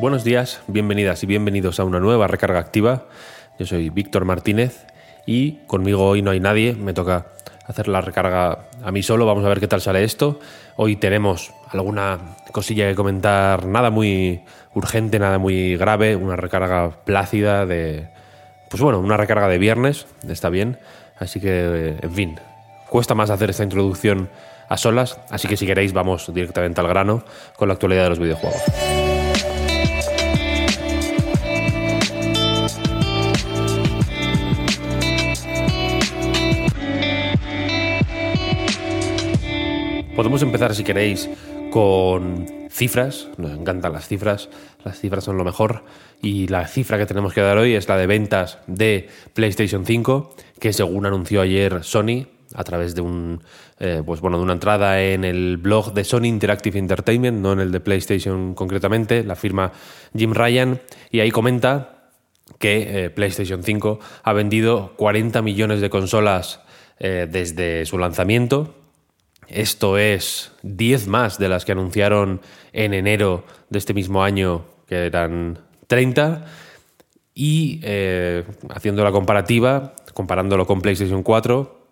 Buenos días, bienvenidas y bienvenidos a una nueva recarga activa. Yo soy Víctor Martínez y conmigo hoy no hay nadie, me toca hacer la recarga a mí solo, vamos a ver qué tal sale esto. Hoy tenemos alguna cosilla que comentar, nada muy urgente, nada muy grave, una recarga plácida de... Pues bueno, una recarga de viernes, está bien. Así que, en fin, cuesta más hacer esta introducción a solas, así que si queréis vamos directamente al grano con la actualidad de los videojuegos. Podemos empezar, si queréis, con cifras. Nos encantan las cifras. Las cifras son lo mejor. Y la cifra que tenemos que dar hoy es la de ventas de PlayStation 5, que según anunció ayer Sony, a través de un eh, pues bueno de una entrada en el blog de Sony Interactive Entertainment, no en el de PlayStation concretamente, la firma Jim Ryan, y ahí comenta que eh, PlayStation 5 ha vendido 40 millones de consolas eh, desde su lanzamiento, esto es 10 más de las que anunciaron en enero de este mismo año, que eran 30. Y eh, haciendo la comparativa, comparándolo con PlayStation 4,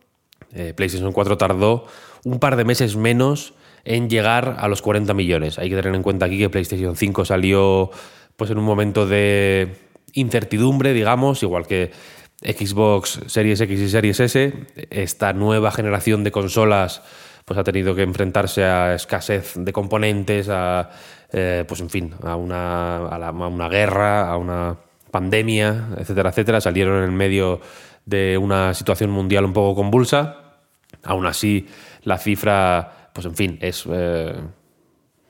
eh, PlayStation 4 tardó un par de meses menos en llegar a los 40 millones. Hay que tener en cuenta aquí que PlayStation 5 salió pues, en un momento de incertidumbre, digamos, igual que Xbox Series X y Series S. Esta nueva generación de consolas pues ha tenido que enfrentarse a escasez de componentes, a, eh, pues en fin, a una, a, una guerra, a una pandemia, etcétera, etcétera. Salieron en medio de una situación mundial un poco convulsa. Aún así, la cifra, pues en fin, es... Eh,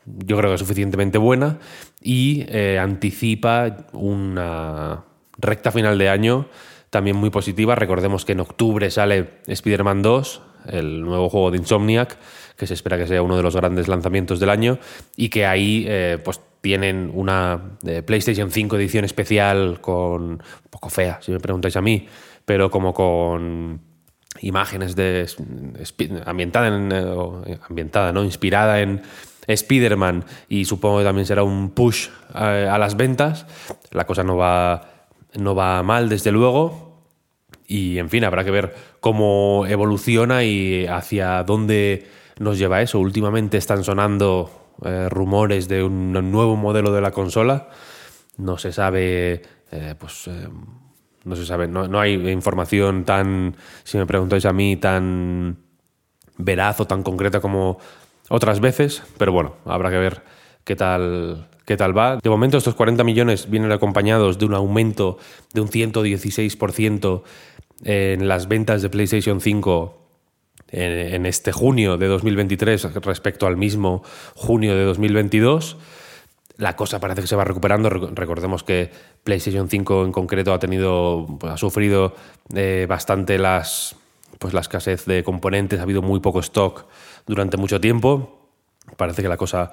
yo creo que es suficientemente buena y eh, anticipa una recta final de año también muy positiva. Recordemos que en octubre sale Spider-Man 2, el nuevo juego de Insomniac, que se espera que sea uno de los grandes lanzamientos del año, y que ahí eh, pues tienen una eh, PlayStation 5 edición especial con un poco fea, si me preguntáis a mí, pero como con imágenes de ambientada en eh, ambientada, ¿no? Inspirada en Spider-Man y supongo que también será un push a las ventas. La cosa no va no va mal desde luego, y en fin, habrá que ver cómo evoluciona y hacia dónde nos lleva eso. Últimamente están sonando eh, rumores de un nuevo modelo de la consola. No se sabe, eh, pues eh, no se sabe, no, hay información tan, si me preguntáis a mí, tan veraz o tan concreta como otras veces, pero bueno, habrá que ver qué tal, qué tal va. De momento estos 40 millones vienen acompañados de un aumento de un 116% en las ventas de PlayStation 5 en, este junio de 2023 respecto al mismo junio de 2022. La cosa parece que se va recuperando. Recordemos que PlayStation 5 en concreto ha tenido, ha sufrido eh, bastante las, pues la escasez de componentes. Ha habido muy poco stock durante mucho tiempo. Parece que la cosa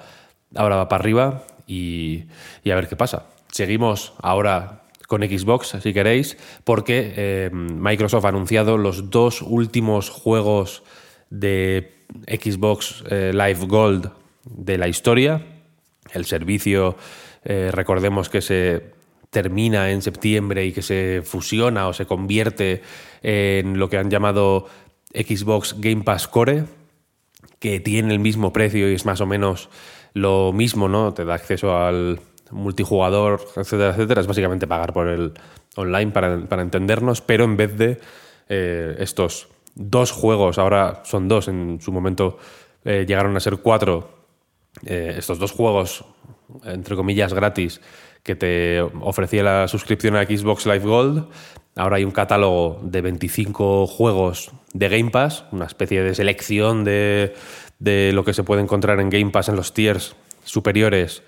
ahora va para arriba y, y a ver qué pasa. Seguimos ahora con Xbox, si queréis, porque eh, Microsoft ha anunciado los dos últimos juegos de Xbox eh, Live Gold de la historia. El servicio, eh, recordemos que se termina en septiembre y que se fusiona o se convierte en lo que han llamado Xbox Game Pass Core, que tiene el mismo precio y es más o menos lo mismo, ¿no? Te da acceso al, multijugador, etcétera, etcétera, es básicamente pagar por el online para, entendernos, pero en vez de eh, estos dos juegos, ahora son dos, en su momento eh, llegaron a ser cuatro, eh, estos dos juegos, entre comillas, gratis, que te ofrecía la suscripción a Xbox Live Gold. Ahora hay un catálogo de 25 juegos de Game Pass, una especie de selección de, de lo que se puede encontrar en Game Pass en los tiers superiores,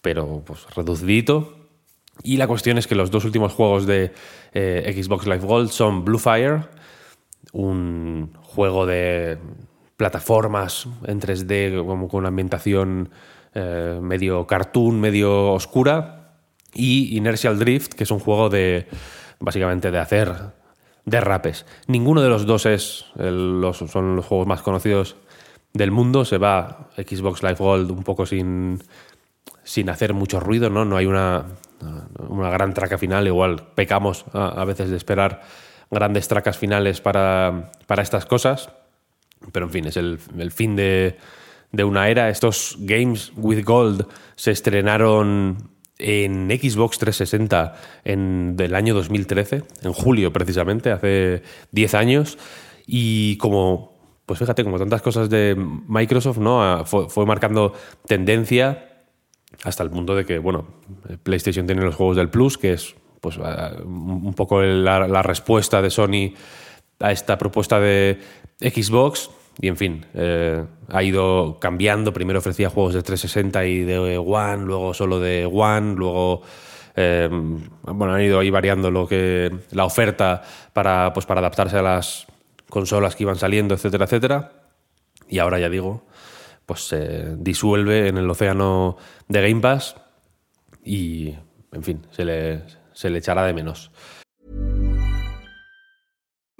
pero pues reducidito. Y la cuestión es que los dos últimos juegos de eh, Xbox Live Gold son Blue Fire, un juego de plataformas en 3D como con una ambientación eh, medio cartoon, medio oscura, y Inertial Drift, que es un juego de básicamente de hacer derrapes. Ninguno de los dos es los, son los juegos más conocidos del mundo. Se va Xbox Live Gold un poco sin, sin hacer mucho ruido, ¿no? No hay una, una gran traca final. Igual pecamos a, veces de esperar grandes tracas finales para, para estas cosas. Pero en fin, es el, el fin de, de una era. Estos Games with Gold se estrenaron en Xbox 360 en, del año 2013, en julio precisamente, hace 10 años. Y como, pues fíjate, como tantas cosas de Microsoft, ¿no? Fue, fue marcando tendencia hasta el punto de que, bueno, PlayStation tiene los juegos del Plus, que es pues un poco la, respuesta de Sony a esta propuesta de Xbox. Y en fin, eh, ha ido cambiando. Primero ofrecía juegos de 360 y de One, luego solo de One, luego. Eh, bueno, han ido ahí variando lo que la oferta para, pues, para adaptarse a las consolas que iban saliendo, etcétera, etcétera. Y ahora ya digo, pues se disuelve en el océano de Game Pass y, en fin, se le, se le echará de menos.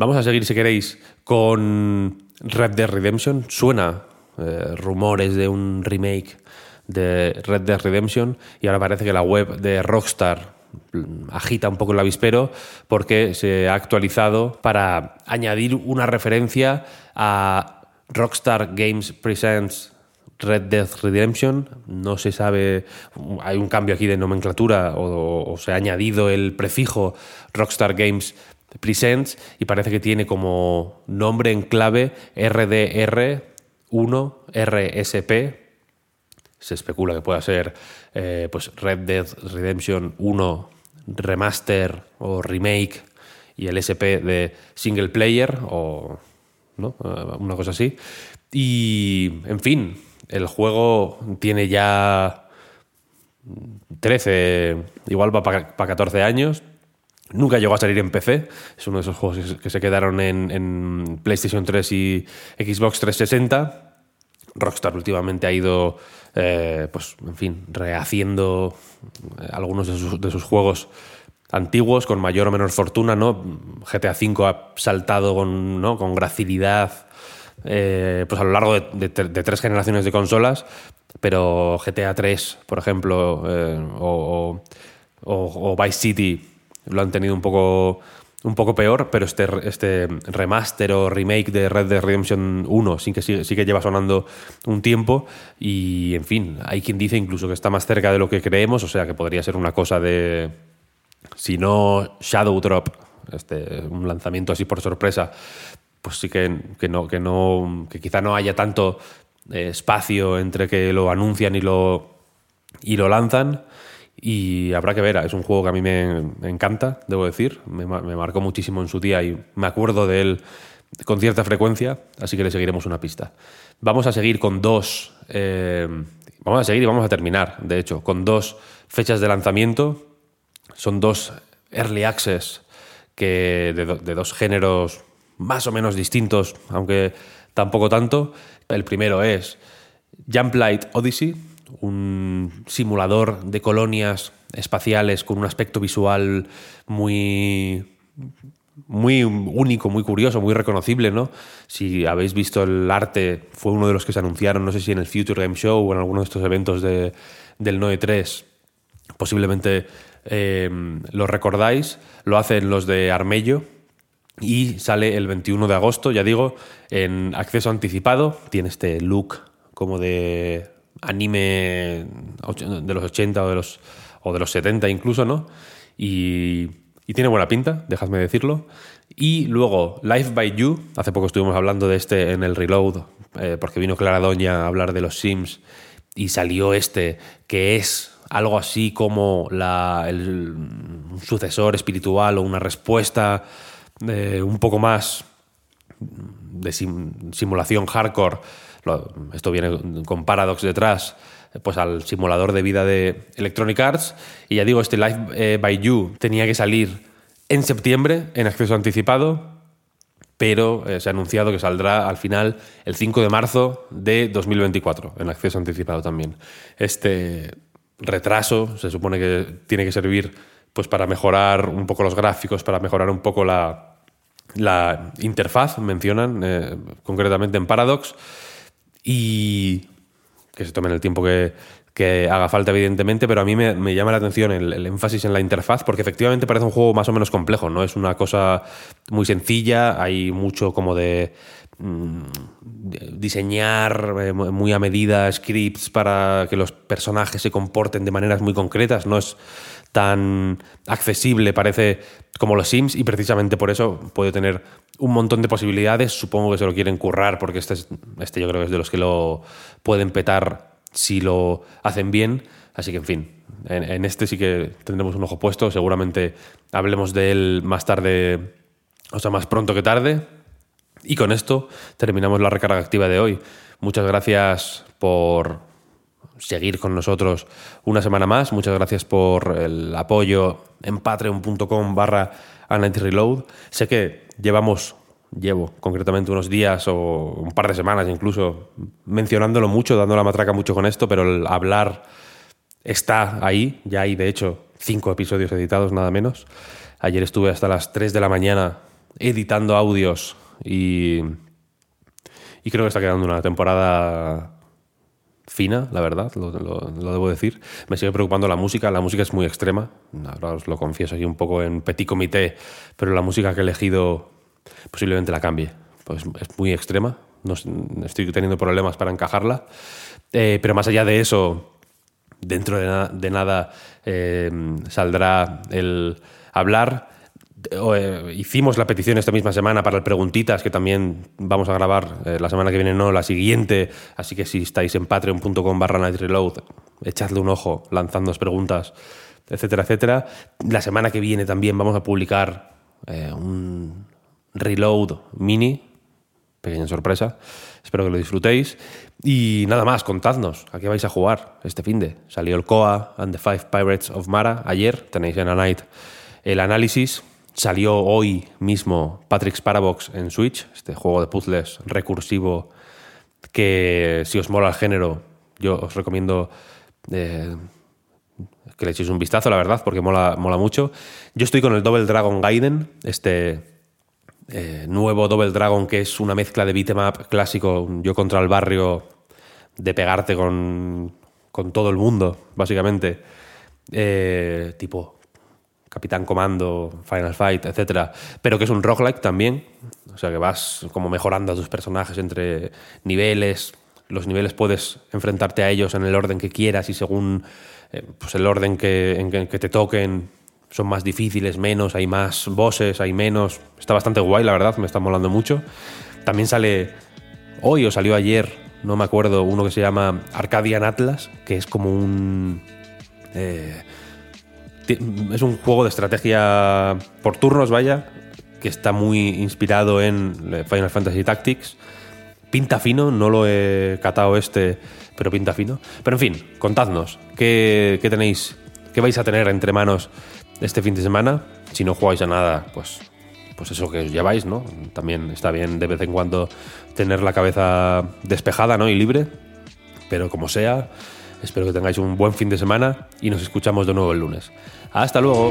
Vamos a seguir, si queréis, con Red Dead Redemption. Suena eh, rumores de un remake de Red Dead Redemption y ahora parece que la web de Rockstar agita un poco el avispero porque se ha actualizado para añadir una referencia a Rockstar Games Presents Red Dead Redemption. No se sabe, hay un cambio aquí de nomenclatura o, o se ha añadido el prefijo Rockstar Games Presents y parece que tiene como nombre en clave RDR1 RSP se especula que pueda ser eh, pues Red Dead Redemption 1 remaster o remake y el SP de single player o ¿no? Eh, una cosa así. Y, en fin, el juego tiene ya 13, igual va para 14 años. Nunca llegó a salir en PC. Es uno de esos juegos que se quedaron en, PlayStation 3 y Xbox 360 Rockstar últimamente ha ido, eh, pues, en fin, rehaciendo eh, algunos de sus, juegos antiguos con mayor o menor fortuna, ¿no? GTA V ha saltado con, ¿no? con gracilidad eh, pues a lo largo de, tres generaciones de consolas, pero GTA 3, por ejemplo, o, o, Vice City lo han tenido un poco un poco peor, pero este, este remaster o remake de Red Dead Redemption 1 sí que, sí, que lleva sonando un tiempo y, en fin, hay quien dice incluso que está más cerca de lo que creemos, o sea que podría ser una cosa de, si no Shadow Drop, este, un lanzamiento así por sorpresa, pues sí que, no, que, no, que quizá no haya tanto eh, espacio entre que lo anuncian y lo, y lo lanzan. Y habrá que ver, es un juego que a mí me, encanta, debo decir. Me, marcó muchísimo en su día y me acuerdo de él con cierta frecuencia, así que le seguiremos una pista. Vamos a seguir con dos eh, vamos a seguir y vamos a terminar, de hecho, con dos fechas de lanzamiento. Son dos early access que de, de dos géneros más o menos distintos, aunque tampoco tanto. El primero es Jump Light Odyssey, un simulador de colonias espaciales con un aspecto visual muy muy único, muy curioso, muy reconocible, ¿no? Si habéis visto el arte, fue uno de los que se anunciaron, no sé si en el Future Game Show o en alguno de estos eventos de, del Noe 3, posiblemente eh, lo recordáis, lo hacen los de Armello y sale el 21 de agosto, ya digo, en acceso anticipado, tiene este look como de anime de los 80 o de los, o de los 70 incluso, ¿no? Y, tiene buena pinta, dejadme decirlo. Y luego, Life by You, hace poco estuvimos hablando de este en el Reload, eh, porque vino Clara Doña a hablar de los Sims y salió este, que es algo así como la, el, un sucesor espiritual o una respuesta eh, un poco más de simulación hardcore esto viene con Paradox detrás, pues al simulador de vida de Electronic Arts. Y ya digo, este Live eh, by You tenía que salir en septiembre en acceso anticipado, pero eh, se ha anunciado que saldrá al final el 5 de marzo de 2024 en acceso anticipado también. Este retraso se supone que tiene que servir pues para mejorar un poco los gráficos, para mejorar un poco la, la interfaz, mencionan eh, concretamente en Paradox y que se tomen el tiempo que, haga falta, evidentemente, pero a mí me, llama la atención el, énfasis en la interfaz, porque efectivamente parece un juego más o menos complejo, no es una cosa muy sencilla, hay mucho como de, mm, diseñar eh, muy a medida scripts para que los personajes se comporten de maneras muy concretas, no es tan accesible, parece, como los Sims, y precisamente por eso puede tener un montón de posibilidades. Supongo que se lo quieren currar, porque este, este yo creo que es de los que lo pueden petar si lo hacen bien. Así que, en fin, en, este sí que tendremos un ojo puesto. Seguramente hablemos de él más tarde, o sea, más pronto que tarde. Y con esto terminamos la recarga activa de hoy. Muchas gracias por seguir con nosotros una semana más. Muchas gracias por el apoyo en patreon.com barra Reload. Sé que llevamos, llevo concretamente unos días o un par de semanas incluso mencionándolo mucho, dando la matraca mucho con esto, pero el hablar está ahí. Ya hay, de hecho, cinco episodios editados, nada menos. Ayer estuve hasta las 3 de la mañana editando audios y, y creo que está quedando una temporada fina, la verdad, lo, debo decir. Me sigue preocupando la música, la música es muy extrema, ahora os lo confieso aquí un poco en petit comité, pero la música que he elegido posiblemente la cambie, pues es muy extrema, no, estoy teniendo problemas para encajarla, eh, pero más allá de eso, dentro de, nada eh, saldrá el hablar eh, hicimos la petición esta misma semana para el Preguntitas, que también vamos a grabar eh, la semana que viene, no, la siguiente. Así que si estáis en patreon.com barra nightreload, echadle un ojo lanzándoos preguntas, etcétera, etcétera. La semana que viene también vamos a publicar eh, un reload mini, pequeña sorpresa. Espero que lo disfrutéis. Y nada más, contadnos a qué vais a jugar este fin de. Salió el Koa and the Five Pirates of Mara ayer, tenéis en la night el análisis Salió hoy mismo Patrick's Parabox en Switch, este juego de puzzles recursivo que si os mola el género, yo os recomiendo eh, que le echéis un vistazo, la verdad, porque mola, mola mucho. Yo estoy con el Double Dragon Gaiden, este eh, nuevo Double Dragon que es una mezcla de beat'em clásico, yo contra el barrio, de pegarte con, con todo el mundo, básicamente. Eh, tipo Capitán Comando, Final Fight, etc. Pero que es un roguelike también. O sea que vas como mejorando a tus personajes entre niveles. Los niveles puedes enfrentarte a ellos en el orden que quieras y según eh, pues el orden que, en que te toquen son más difíciles, menos, hay más bosses, hay menos. Está bastante guay, la verdad, me está molando mucho. También sale hoy o salió ayer, no me acuerdo, uno que se llama Arcadian Atlas, que es como un... Eh, es un juego de estrategia por turnos, vaya, que está muy inspirado en Final Fantasy Tactics, pinta fino, no lo he catado este, pero pinta fino. Pero en fin, contadnos, ¿qué, qué tenéis, qué vais a tener entre manos este fin de semana? Si no jugáis a nada, pues pues eso que os lleváis, ¿no? También está bien de vez en cuando tener la cabeza despejada, ¿no? Y libre. Pero como sea, espero que tengáis un buen fin de semana y nos escuchamos de nuevo el lunes. Hasta luego.